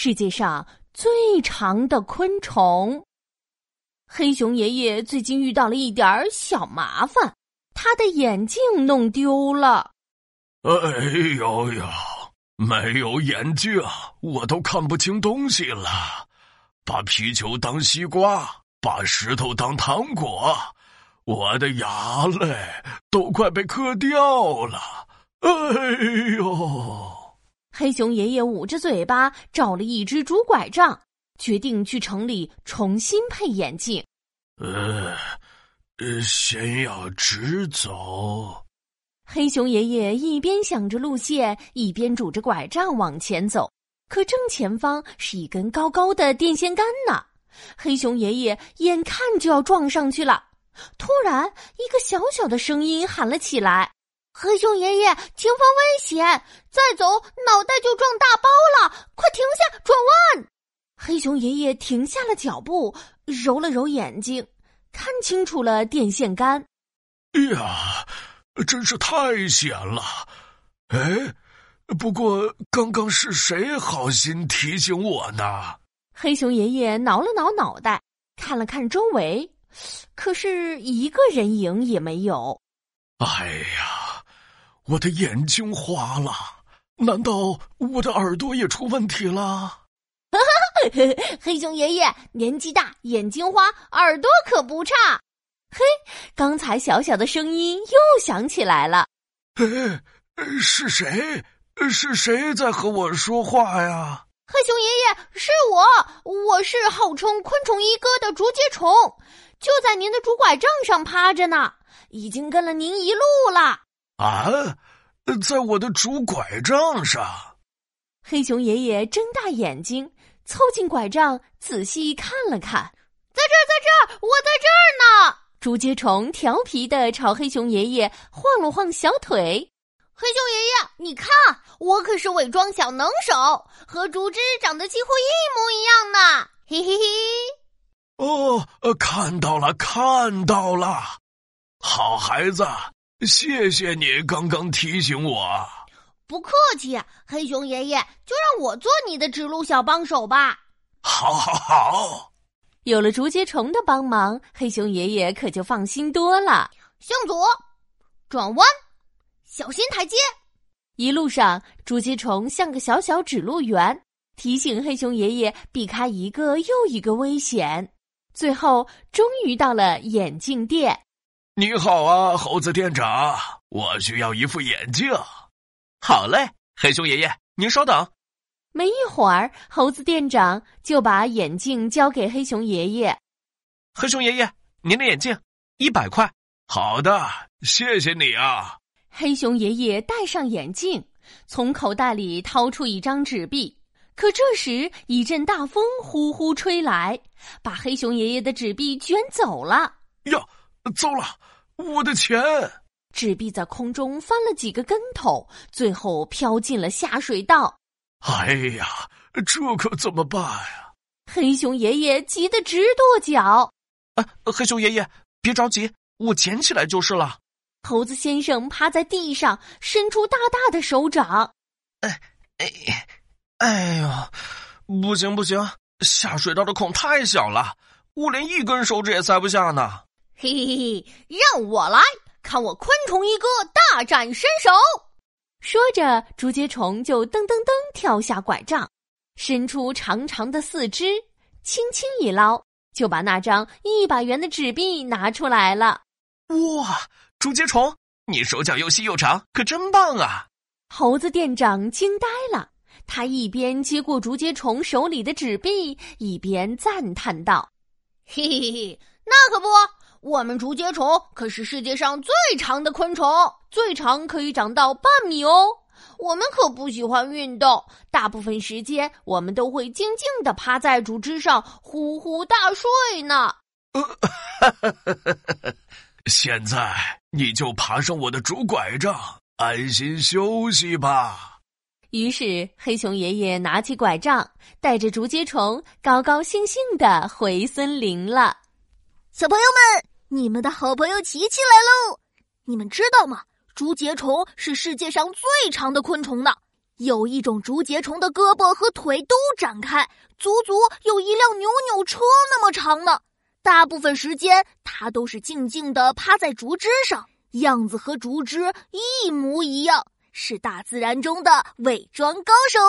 世界上最长的昆虫。黑熊爷爷最近遇到了一点小麻烦，他的眼镜弄丢了。哎呦呦，没有眼镜，我都看不清东西了。把皮球当西瓜，把石头当糖果，我的牙嘞都快被磕掉了。哎呦！黑熊爷爷捂着嘴巴找了一只竹拐杖。决定去城里重新配眼镜。呃，呃，先要直走。黑熊爷爷一边想着路线，一边拄着拐杖往前走。可正前方是一根高高的电线杆呢，黑熊爷爷眼看就要撞上去了。突然，一个小小的声音喊了起来：“黑熊爷爷，前方危险！再走，脑袋就撞大包了！快停下，转弯！”黑熊爷爷停下了脚步，揉了揉眼睛，看清楚了电线杆。呀，真是太险了！哎，不过刚刚是谁好心提醒我呢？黑熊爷爷挠了挠脑袋，看了看周围，可是一个人影也没有。哎呀，我的眼睛花了！难道我的耳朵也出问题了？黑熊爷爷年纪大，眼睛花，耳朵可不差。嘿，刚才小小的声音又响起来了。哎，是谁？是谁在和我说话呀？黑熊爷爷，是我，我是号称昆虫一哥的竹节虫，就在您的竹拐杖上趴着呢，已经跟了您一路了。啊，在我的竹拐杖上。黑熊爷爷睁大眼睛。凑近拐杖，仔细看了看，在这儿，在这儿，我在这儿呢。竹节虫调皮的朝黑熊爷爷晃了晃小腿。黑熊爷爷，你看，我可是伪装小能手，和竹枝长得几乎一模一样呢。嘿嘿嘿。哦，看到了，看到了，好孩子，谢谢你刚刚提醒我。不客气，黑熊爷爷，就让我做你的指路小帮手吧。好，好，好！有了竹节虫的帮忙，黑熊爷爷可就放心多了。向左，转弯，小心台阶。一路上，竹节虫像个小小指路员，提醒黑熊爷爷避开一个又一个危险。最后，终于到了眼镜店。你好啊，猴子店长，我需要一副眼镜。好嘞，黑熊爷爷，您稍等。没一会儿，猴子店长就把眼镜交给黑熊爷爷。黑熊爷爷，您的眼镜一百块。好的，谢谢你啊。黑熊爷爷戴上眼镜，从口袋里掏出一张纸币。可这时，一阵大风呼呼吹来，把黑熊爷爷的纸币卷走了。呀，糟了，我的钱！纸币在空中翻了几个跟头，最后飘进了下水道。哎呀，这可怎么办呀？黑熊爷爷急得直跺脚。啊，黑熊爷爷，别着急，我捡起来就是了。猴子先生趴在地上，伸出大大的手掌。哎哎哎呦，不行不行，下水道的孔太小了，我连一根手指也塞不下呢。嘿嘿嘿，让我来。看我昆虫一哥大展身手！说着，竹节虫就噔噔噔跳下拐杖，伸出长长的四肢，轻轻一捞，就把那张一百元的纸币拿出来了。哇，竹节虫，你手脚又细又长，可真棒啊！猴子店长惊呆了，他一边接过竹节虫手里的纸币，一边赞叹道：“嘿嘿嘿，那可不。”我们竹节虫可是世界上最长的昆虫，最长可以长到半米哦。我们可不喜欢运动，大部分时间我们都会静静的趴在竹枝上呼呼大睡呢。现在你就爬上我的竹拐杖，安心休息吧。于是黑熊爷爷拿起拐杖，带着竹节虫高高兴兴的回森林了。小朋友们，你们的好朋友琪琪来喽！你们知道吗？竹节虫是世界上最长的昆虫呢，有一种竹节虫的胳膊和腿都展开，足足有一辆扭扭车那么长呢。大部分时间，它都是静静地趴在竹枝上，样子和竹枝一模一样，是大自然中的伪装高手。